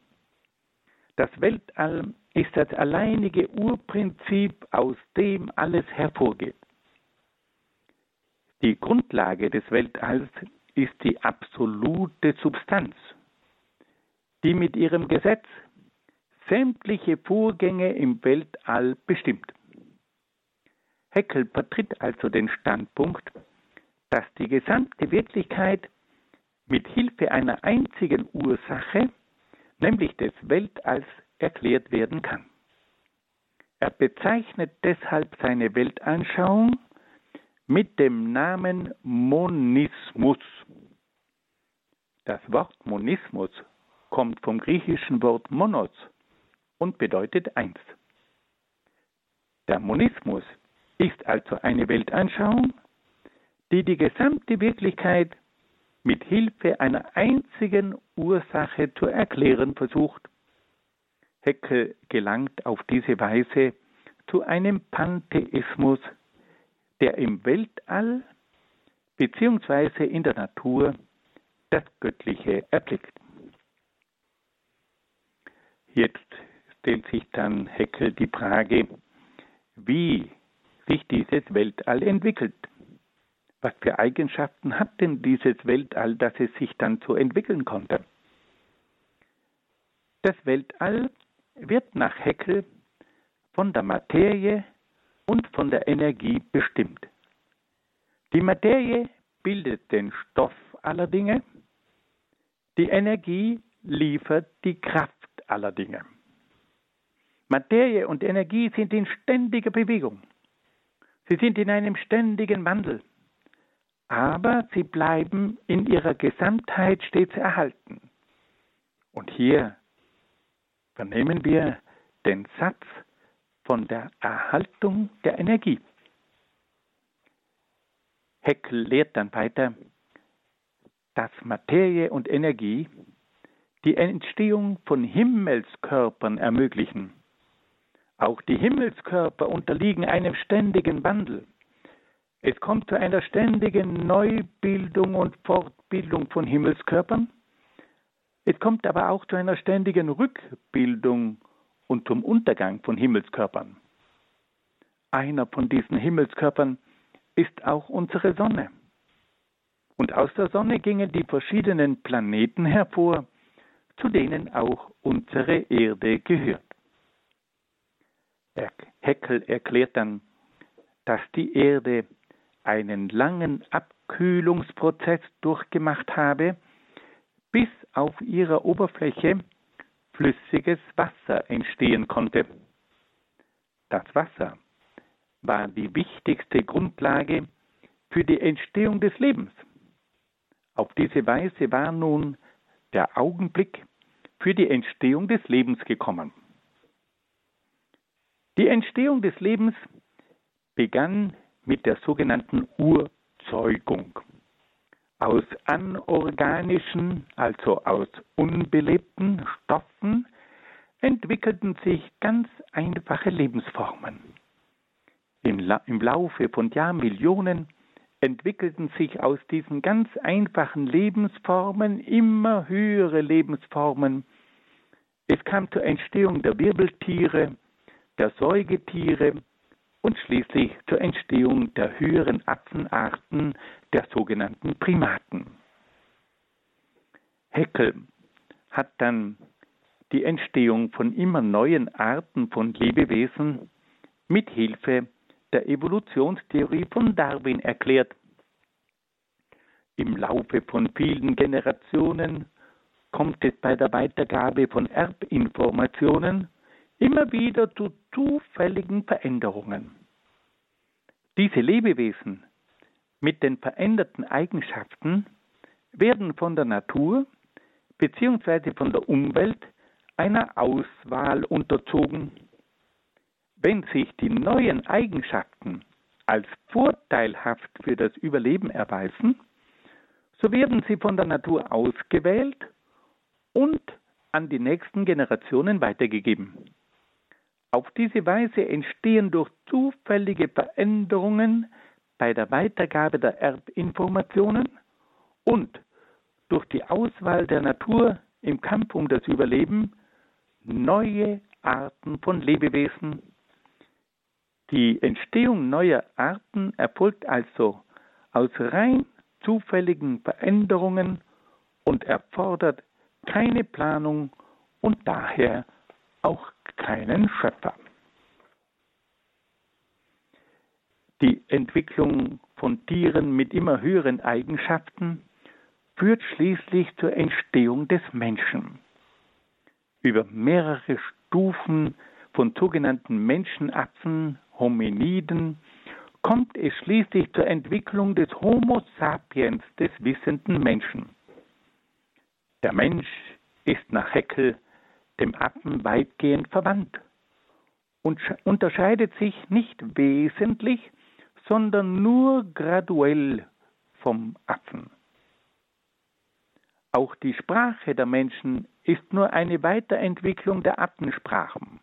Das Weltall ist das alleinige Urprinzip, aus dem alles hervorgeht. Die Grundlage des Weltalls ist die absolute Substanz, die mit ihrem Gesetz sämtliche Vorgänge im Weltall bestimmt. Heckel vertritt also den Standpunkt, dass die gesamte Wirklichkeit mit Hilfe einer einzigen Ursache nämlich des Weltalls, erklärt werden kann. Er bezeichnet deshalb seine Weltanschauung mit dem Namen Monismus. Das Wort Monismus kommt vom griechischen Wort monos und bedeutet eins. Der Monismus ist also eine Weltanschauung, die die gesamte Wirklichkeit mit Hilfe einer einzigen Ursache zu erklären versucht. Heckel gelangt auf diese Weise zu einem Pantheismus, der im Weltall bzw. in der Natur das Göttliche erblickt. Jetzt stellt sich dann Heckel die Frage, wie sich dieses Weltall entwickelt. Was für Eigenschaften hat denn dieses Weltall, dass es sich dann so entwickeln konnte? Das Weltall wird nach Heckel von der Materie und von der Energie bestimmt. Die Materie bildet den Stoff aller Dinge, die Energie liefert die Kraft aller Dinge. Materie und Energie sind in ständiger Bewegung. Sie sind in einem ständigen Wandel aber sie bleiben in ihrer Gesamtheit stets erhalten. Und hier vernehmen wir den Satz von der Erhaltung der Energie. Heckel lehrt dann weiter, dass Materie und Energie die Entstehung von Himmelskörpern ermöglichen. Auch die Himmelskörper unterliegen einem ständigen Wandel. Es kommt zu einer ständigen Neubildung und Fortbildung von Himmelskörpern. Es kommt aber auch zu einer ständigen Rückbildung und zum Untergang von Himmelskörpern. Einer von diesen Himmelskörpern ist auch unsere Sonne. Und aus der Sonne gingen die verschiedenen Planeten hervor, zu denen auch unsere Erde gehört. Heckel erklärt dann, dass die Erde einen langen Abkühlungsprozess durchgemacht habe, bis auf ihrer Oberfläche flüssiges Wasser entstehen konnte. Das Wasser war die wichtigste Grundlage für die Entstehung des Lebens. Auf diese Weise war nun der Augenblick für die Entstehung des Lebens gekommen. Die Entstehung des Lebens begann mit der sogenannten Urzeugung. Aus anorganischen, also aus unbelebten Stoffen entwickelten sich ganz einfache Lebensformen. Im, La Im Laufe von Jahrmillionen entwickelten sich aus diesen ganz einfachen Lebensformen immer höhere Lebensformen. Es kam zur Entstehung der Wirbeltiere, der Säugetiere, und schließlich zur Entstehung der höheren Affenarten der sogenannten Primaten. Heckel hat dann die Entstehung von immer neuen Arten von Lebewesen mit Hilfe der Evolutionstheorie von Darwin erklärt. Im Laufe von vielen Generationen kommt es bei der Weitergabe von Erbinformationen immer wieder zu zufälligen Veränderungen. Diese Lebewesen mit den veränderten Eigenschaften werden von der Natur bzw. von der Umwelt einer Auswahl unterzogen. Wenn sich die neuen Eigenschaften als vorteilhaft für das Überleben erweisen, so werden sie von der Natur ausgewählt und an die nächsten Generationen weitergegeben. Auf diese Weise entstehen durch zufällige Veränderungen bei der Weitergabe der Erbinformationen und durch die Auswahl der Natur im Kampf um das Überleben neue Arten von Lebewesen. Die Entstehung neuer Arten erfolgt also aus rein zufälligen Veränderungen und erfordert keine Planung und daher auch keinen Schöpfer. Die Entwicklung von Tieren mit immer höheren Eigenschaften führt schließlich zur Entstehung des Menschen. Über mehrere Stufen von sogenannten Menschenaffen, Hominiden, kommt es schließlich zur Entwicklung des Homo sapiens, des wissenden Menschen. Der Mensch ist nach Heckel dem Affen weitgehend verwandt und unterscheidet sich nicht wesentlich, sondern nur graduell vom Affen. Auch die Sprache der Menschen ist nur eine Weiterentwicklung der Affensprachen.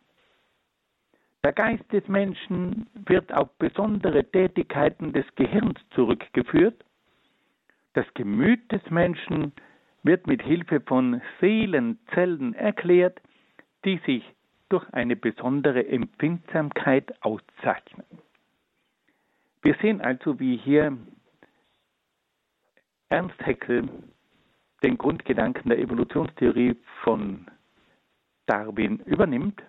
Der Geist des Menschen wird auf besondere Tätigkeiten des Gehirns zurückgeführt. Das Gemüt des Menschen wird mit Hilfe von Seelenzellen erklärt, die sich durch eine besondere Empfindsamkeit auszeichnen. Wir sehen also, wie hier Ernst Haeckel den Grundgedanken der Evolutionstheorie von Darwin übernimmt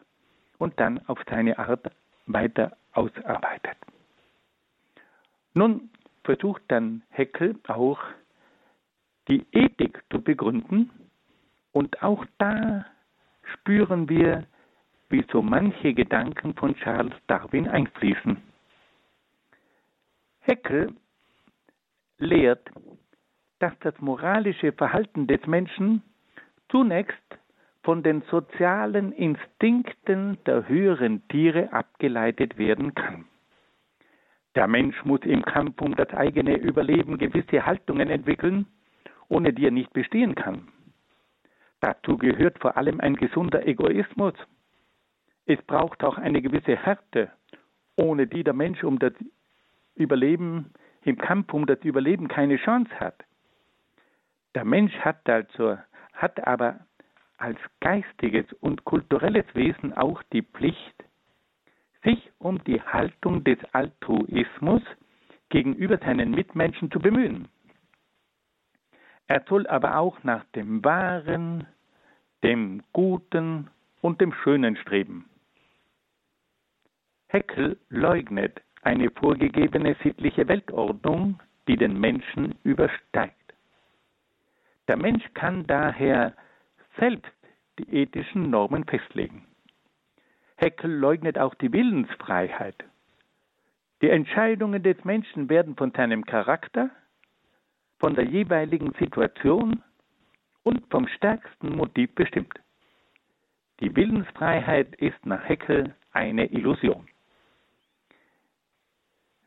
und dann auf seine Art weiter ausarbeitet. Nun versucht dann Heckel auch die Ethik zu begründen und auch da spüren wir, wie so manche Gedanken von Charles Darwin einfließen. Heckel lehrt, dass das moralische Verhalten des Menschen zunächst von den sozialen Instinkten der höheren Tiere abgeleitet werden kann. Der Mensch muss im Kampf um das eigene Überleben gewisse Haltungen entwickeln, ohne die er nicht bestehen kann. Dazu gehört vor allem ein gesunder Egoismus. Es braucht auch eine gewisse Härte, ohne die der Mensch um das Überleben, im Kampf um das Überleben keine Chance hat. Der Mensch hat also, hat aber als geistiges und kulturelles Wesen auch die Pflicht, sich um die Haltung des Altruismus gegenüber seinen Mitmenschen zu bemühen. Er soll aber auch nach dem Wahren, dem Guten und dem Schönen streben. Heckel leugnet eine vorgegebene sittliche Weltordnung, die den Menschen übersteigt. Der Mensch kann daher selbst die ethischen Normen festlegen. Heckel leugnet auch die Willensfreiheit. Die Entscheidungen des Menschen werden von seinem Charakter, von der jeweiligen Situation und vom stärksten Motiv bestimmt. Die Willensfreiheit ist nach Heckel eine Illusion.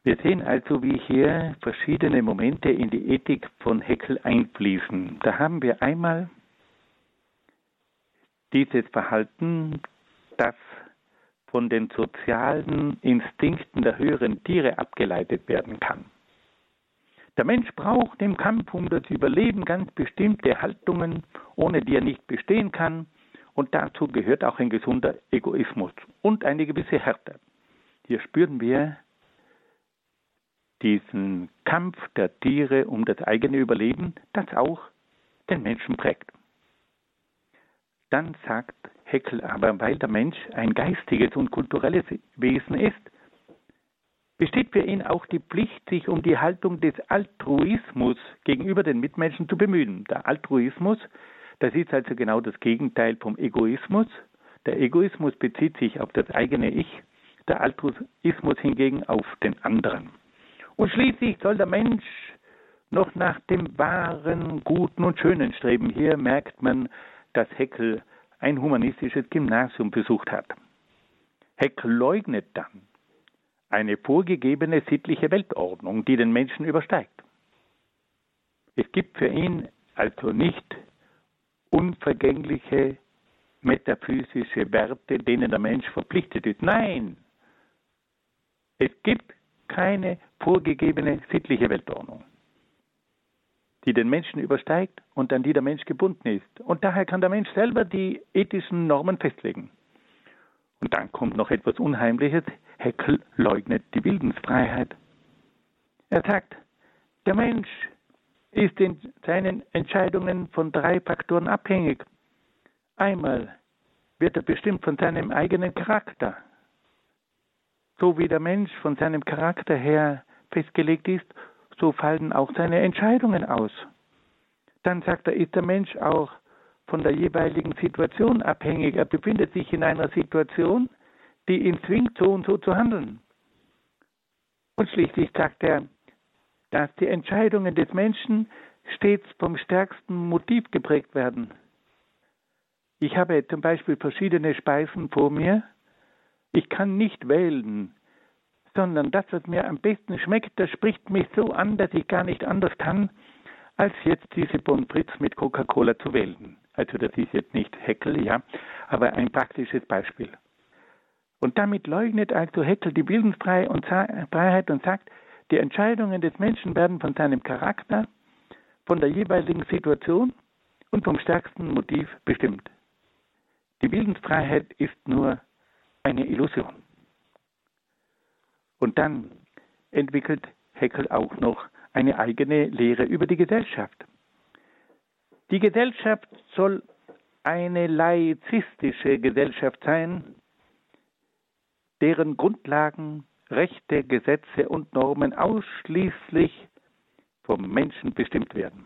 Wir sehen also, wie hier verschiedene Momente in die Ethik von Heckel einfließen. Da haben wir einmal dieses Verhalten, das von den sozialen Instinkten der höheren Tiere abgeleitet werden kann. Der Mensch braucht im Kampf um das Überleben ganz bestimmte Haltungen, ohne die er nicht bestehen kann, und dazu gehört auch ein gesunder Egoismus und eine gewisse Härte. Hier spüren wir diesen Kampf der Tiere um das eigene Überleben, das auch den Menschen prägt. Dann sagt Heckel aber, weil der Mensch ein geistiges und kulturelles Wesen ist, besteht für ihn auch die Pflicht, sich um die Haltung des Altruismus gegenüber den Mitmenschen zu bemühen. Der Altruismus, das ist also genau das Gegenteil vom Egoismus. Der Egoismus bezieht sich auf das eigene Ich, der Altruismus hingegen auf den anderen. Und schließlich soll der Mensch noch nach dem wahren, guten und schönen streben. Hier merkt man, dass Heckel ein humanistisches Gymnasium besucht hat. Heckel leugnet dann, eine vorgegebene sittliche Weltordnung, die den Menschen übersteigt. Es gibt für ihn also nicht unvergängliche metaphysische Werte, denen der Mensch verpflichtet ist. Nein, es gibt keine vorgegebene sittliche Weltordnung, die den Menschen übersteigt und an die der Mensch gebunden ist. Und daher kann der Mensch selber die ethischen Normen festlegen. Und dann kommt noch etwas Unheimliches. Heckel leugnet die Bildungsfreiheit. Er sagt, der Mensch ist in seinen Entscheidungen von drei Faktoren abhängig. Einmal wird er bestimmt von seinem eigenen Charakter. So wie der Mensch von seinem Charakter her festgelegt ist, so fallen auch seine Entscheidungen aus. Dann sagt er, ist der Mensch auch von der jeweiligen Situation abhängig. Er befindet sich in einer Situation, die ihn zwingt, so und so zu handeln. Und schließlich sagt er, dass die Entscheidungen des Menschen stets vom stärksten Motiv geprägt werden. Ich habe zum Beispiel verschiedene Speisen vor mir. Ich kann nicht wählen, sondern das, was mir am besten schmeckt, das spricht mich so an, dass ich gar nicht anders kann, als jetzt diese Bon Fritz mit Coca-Cola zu wählen. Also das ist jetzt nicht Heckel, ja, aber ein praktisches Beispiel. Und damit leugnet also Heckel die Bildungsfreiheit und sagt, die Entscheidungen des Menschen werden von seinem Charakter, von der jeweiligen Situation und vom stärksten Motiv bestimmt. Die Bildungsfreiheit ist nur eine Illusion. Und dann entwickelt Heckel auch noch eine eigene Lehre über die Gesellschaft. Die Gesellschaft soll eine laizistische Gesellschaft sein, deren Grundlagen, Rechte, Gesetze und Normen ausschließlich vom Menschen bestimmt werden.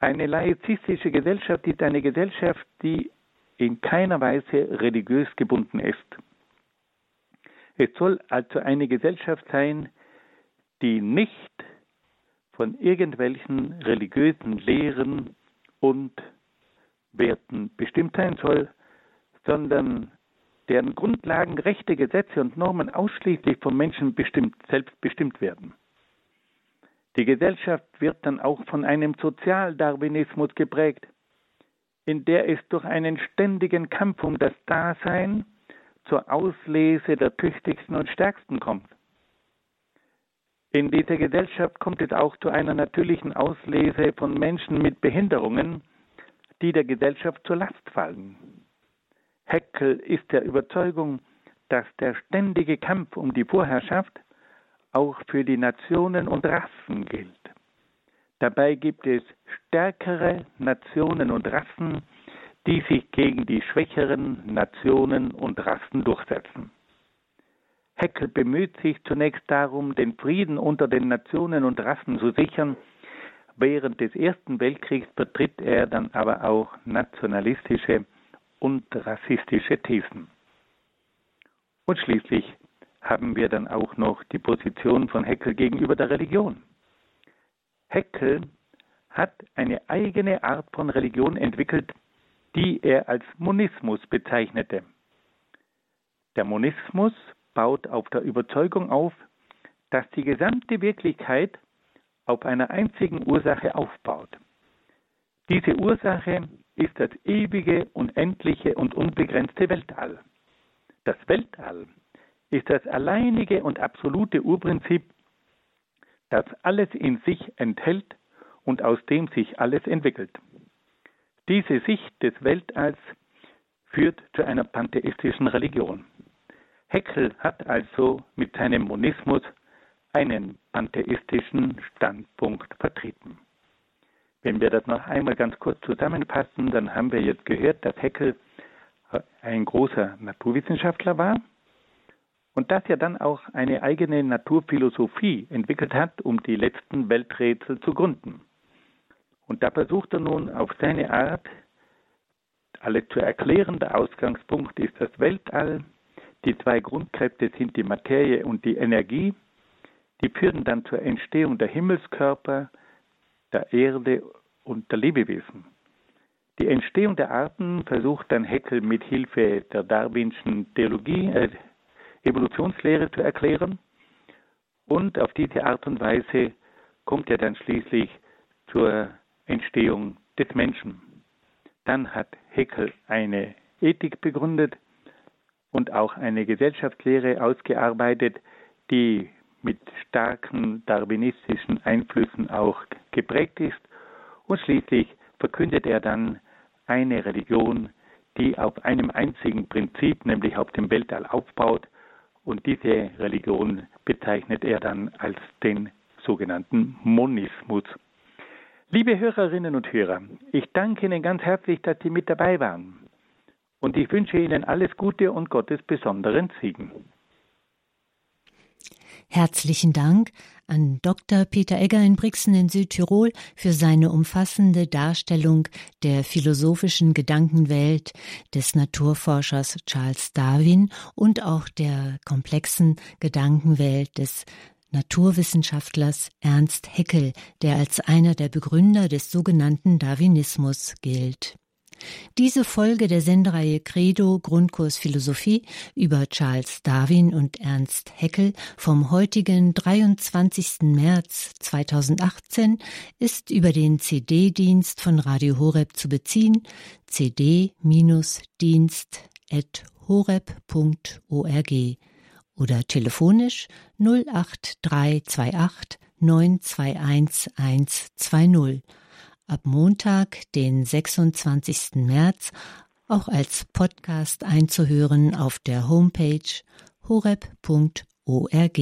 Eine laizistische Gesellschaft ist eine Gesellschaft, die in keiner Weise religiös gebunden ist. Es soll also eine Gesellschaft sein, die nicht von irgendwelchen religiösen Lehren und Werten bestimmt sein soll, sondern deren Grundlagen, Rechte, Gesetze und Normen ausschließlich vom Menschen bestimmt, selbst bestimmt werden. Die Gesellschaft wird dann auch von einem Sozialdarwinismus geprägt, in der es durch einen ständigen Kampf um das Dasein zur Auslese der tüchtigsten und stärksten kommt. In dieser Gesellschaft kommt es auch zu einer natürlichen Auslese von Menschen mit Behinderungen, die der Gesellschaft zur Last fallen. Heckel ist der Überzeugung, dass der ständige Kampf um die Vorherrschaft auch für die Nationen und Rassen gilt. Dabei gibt es stärkere Nationen und Rassen, die sich gegen die schwächeren Nationen und Rassen durchsetzen. Heckel bemüht sich zunächst darum, den Frieden unter den Nationen und Rassen zu sichern. Während des Ersten Weltkriegs vertritt er dann aber auch nationalistische und rassistische Thesen. Und schließlich haben wir dann auch noch die Position von Heckel gegenüber der Religion. Heckel hat eine eigene Art von Religion entwickelt, die er als Monismus bezeichnete. Der Monismus baut auf der Überzeugung auf, dass die gesamte Wirklichkeit auf einer einzigen Ursache aufbaut. Diese Ursache ist das ewige, unendliche und unbegrenzte Weltall. Das Weltall ist das alleinige und absolute Urprinzip, das alles in sich enthält und aus dem sich alles entwickelt. Diese Sicht des Weltalls führt zu einer pantheistischen Religion. Heckel hat also mit seinem Monismus einen pantheistischen Standpunkt vertreten. Wenn wir das noch einmal ganz kurz zusammenfassen, dann haben wir jetzt gehört, dass Heckel ein großer Naturwissenschaftler war und dass er dann auch eine eigene Naturphilosophie entwickelt hat, um die letzten Welträtsel zu gründen. Und da versucht er nun auf seine Art, alles zu erklären. Der Ausgangspunkt ist das Weltall. Die zwei Grundkräfte sind die Materie und die Energie. Die führen dann zur Entstehung der Himmelskörper, der Erde und der Lebewesen. Die Entstehung der Arten versucht dann Haeckel mit Hilfe der Darwinschen Theologie, äh, Evolutionslehre zu erklären. Und auf diese Art und Weise kommt er dann schließlich zur Entstehung des Menschen. Dann hat Haeckel eine Ethik begründet und auch eine Gesellschaftslehre ausgearbeitet, die mit starken darwinistischen Einflüssen auch geprägt ist. Und schließlich verkündet er dann eine Religion, die auf einem einzigen Prinzip, nämlich auf dem Weltall aufbaut. Und diese Religion bezeichnet er dann als den sogenannten Monismus. Liebe Hörerinnen und Hörer, ich danke Ihnen ganz herzlich, dass Sie mit dabei waren. Und ich wünsche Ihnen alles Gute und Gottes besonderen Segen. Herzlichen Dank an Dr. Peter Egger in Brixen in Südtirol für seine umfassende Darstellung der philosophischen Gedankenwelt des Naturforschers Charles Darwin und auch der komplexen Gedankenwelt des Naturwissenschaftlers Ernst Haeckel, der als einer der Begründer des sogenannten Darwinismus gilt. Diese Folge der Sendereihe Credo Grundkurs Philosophie über Charles Darwin und Ernst Haeckel vom heutigen 23. März 2018 ist über den CD-Dienst von Radio Horeb zu beziehen, cd-dienst.horeb.org oder telefonisch 08328 921 120 ab Montag, den 26. März, auch als Podcast einzuhören auf der Homepage horeb.org.